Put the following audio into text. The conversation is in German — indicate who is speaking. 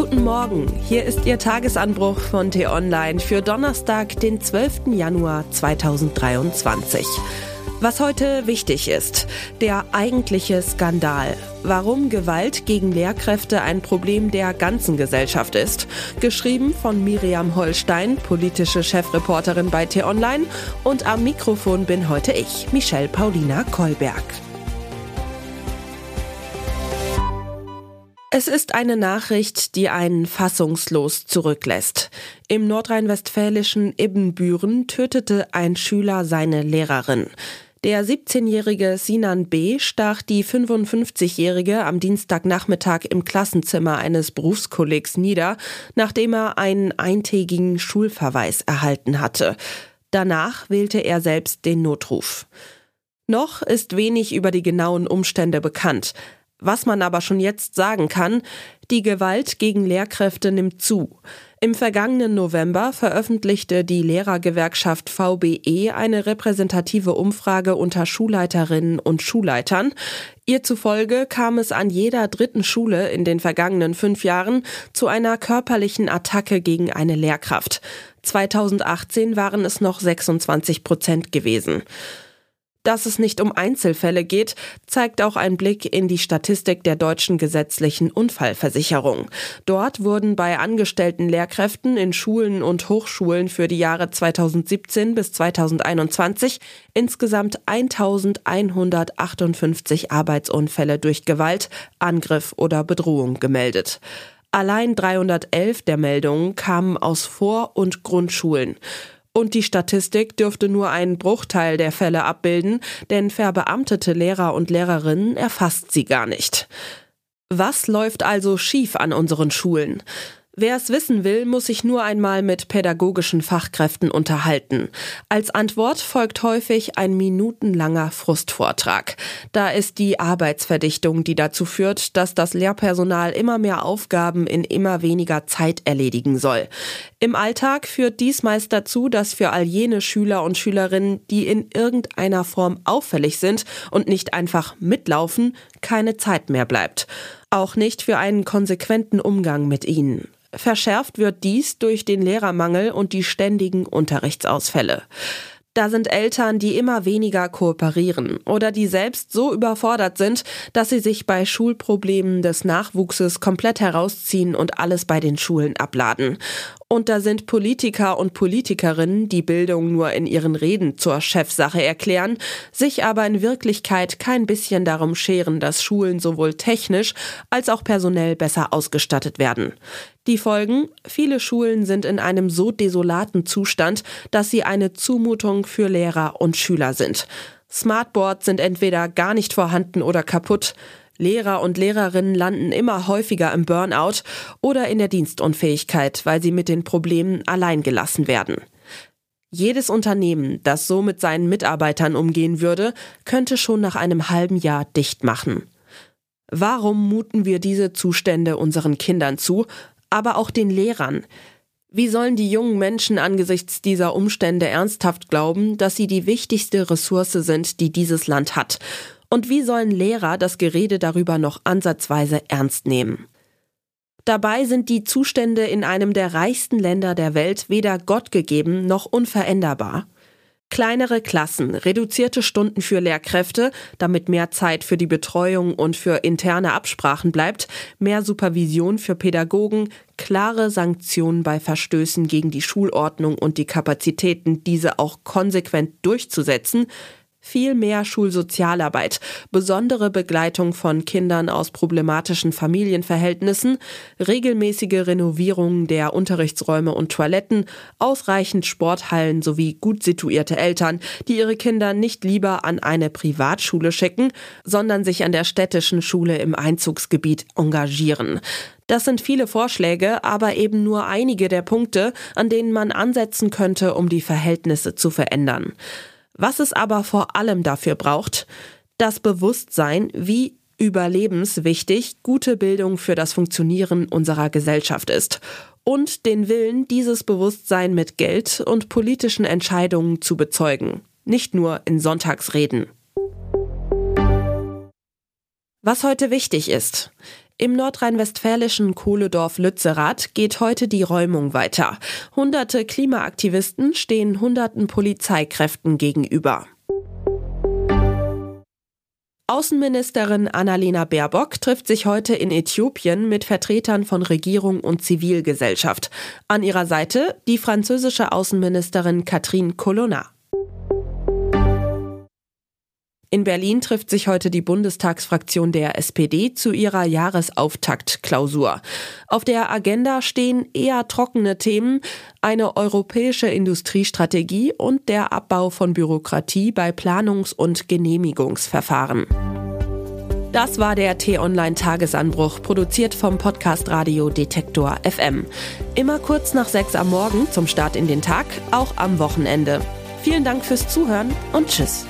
Speaker 1: Guten Morgen, hier ist Ihr Tagesanbruch von T-Online für Donnerstag, den 12. Januar 2023. Was heute wichtig ist, der eigentliche Skandal. Warum Gewalt gegen Lehrkräfte ein Problem der ganzen Gesellschaft ist. Geschrieben von Miriam Holstein, politische Chefreporterin bei T-Online. Und am Mikrofon bin heute ich, Michelle Paulina Kolberg. Es ist eine Nachricht, die einen fassungslos zurücklässt. Im nordrhein-westfälischen Ibbenbüren tötete ein Schüler seine Lehrerin. Der 17-jährige Sinan B. stach die 55-jährige am Dienstagnachmittag im Klassenzimmer eines Berufskollegs nieder, nachdem er einen eintägigen Schulverweis erhalten hatte. Danach wählte er selbst den Notruf. Noch ist wenig über die genauen Umstände bekannt. Was man aber schon jetzt sagen kann, die Gewalt gegen Lehrkräfte nimmt zu. Im vergangenen November veröffentlichte die Lehrergewerkschaft VBE eine repräsentative Umfrage unter Schulleiterinnen und Schulleitern. Ihr zufolge kam es an jeder dritten Schule in den vergangenen fünf Jahren zu einer körperlichen Attacke gegen eine Lehrkraft. 2018 waren es noch 26 Prozent gewesen. Dass es nicht um Einzelfälle geht, zeigt auch ein Blick in die Statistik der deutschen gesetzlichen Unfallversicherung. Dort wurden bei angestellten Lehrkräften in Schulen und Hochschulen für die Jahre 2017 bis 2021 insgesamt 1158 Arbeitsunfälle durch Gewalt, Angriff oder Bedrohung gemeldet. Allein 311 der Meldungen kamen aus Vor- und Grundschulen. Und die Statistik dürfte nur einen Bruchteil der Fälle abbilden, denn verbeamtete Lehrer und Lehrerinnen erfasst sie gar nicht. Was läuft also schief an unseren Schulen? Wer es wissen will, muss sich nur einmal mit pädagogischen Fachkräften unterhalten. Als Antwort folgt häufig ein minutenlanger Frustvortrag. Da ist die Arbeitsverdichtung, die dazu führt, dass das Lehrpersonal immer mehr Aufgaben in immer weniger Zeit erledigen soll. Im Alltag führt dies meist dazu, dass für all jene Schüler und Schülerinnen, die in irgendeiner Form auffällig sind und nicht einfach mitlaufen, keine Zeit mehr bleibt. Auch nicht für einen konsequenten Umgang mit ihnen. Verschärft wird dies durch den Lehrermangel und die ständigen Unterrichtsausfälle. Da sind Eltern, die immer weniger kooperieren oder die selbst so überfordert sind, dass sie sich bei Schulproblemen des Nachwuchses komplett herausziehen und alles bei den Schulen abladen. Und da sind Politiker und Politikerinnen, die Bildung nur in ihren Reden zur Chefsache erklären, sich aber in Wirklichkeit kein bisschen darum scheren, dass Schulen sowohl technisch als auch personell besser ausgestattet werden. Die Folgen? Viele Schulen sind in einem so desolaten Zustand, dass sie eine Zumutung für Lehrer und Schüler sind. Smartboards sind entweder gar nicht vorhanden oder kaputt. Lehrer und Lehrerinnen landen immer häufiger im Burnout oder in der Dienstunfähigkeit, weil sie mit den Problemen allein gelassen werden. Jedes Unternehmen, das so mit seinen Mitarbeitern umgehen würde, könnte schon nach einem halben Jahr dicht machen. Warum muten wir diese Zustände unseren Kindern zu, aber auch den Lehrern? Wie sollen die jungen Menschen angesichts dieser Umstände ernsthaft glauben, dass sie die wichtigste Ressource sind, die dieses Land hat und wie sollen Lehrer das Gerede darüber noch ansatzweise ernst nehmen? Dabei sind die Zustände in einem der reichsten Länder der Welt weder Gott gegeben noch unveränderbar. Kleinere Klassen, reduzierte Stunden für Lehrkräfte, damit mehr Zeit für die Betreuung und für interne Absprachen bleibt, mehr Supervision für Pädagogen, klare Sanktionen bei Verstößen gegen die Schulordnung und die Kapazitäten, diese auch konsequent durchzusetzen, viel mehr Schulsozialarbeit, besondere Begleitung von Kindern aus problematischen Familienverhältnissen, regelmäßige Renovierung der Unterrichtsräume und Toiletten, ausreichend Sporthallen sowie gut situierte Eltern, die ihre Kinder nicht lieber an eine Privatschule schicken, sondern sich an der städtischen Schule im Einzugsgebiet engagieren. Das sind viele Vorschläge, aber eben nur einige der Punkte, an denen man ansetzen könnte, um die Verhältnisse zu verändern. Was es aber vor allem dafür braucht, das Bewusstsein, wie überlebenswichtig gute Bildung für das Funktionieren unserer Gesellschaft ist und den Willen, dieses Bewusstsein mit Geld und politischen Entscheidungen zu bezeugen, nicht nur in Sonntagsreden. Was heute wichtig ist. Im nordrhein-westfälischen Kohledorf Lützerath geht heute die Räumung weiter. Hunderte Klimaaktivisten stehen hunderten Polizeikräften gegenüber. Außenministerin Annalena Baerbock trifft sich heute in Äthiopien mit Vertretern von Regierung und Zivilgesellschaft. An ihrer Seite die französische Außenministerin Catherine Colonna. In Berlin trifft sich heute die Bundestagsfraktion der SPD zu ihrer Jahresauftaktklausur. Auf der Agenda stehen eher trockene Themen, eine europäische Industriestrategie und der Abbau von Bürokratie bei Planungs- und Genehmigungsverfahren. Das war der T-Online-Tagesanbruch, produziert vom Podcast Radio Detektor FM. Immer kurz nach sechs am Morgen zum Start in den Tag, auch am Wochenende. Vielen Dank fürs Zuhören und Tschüss.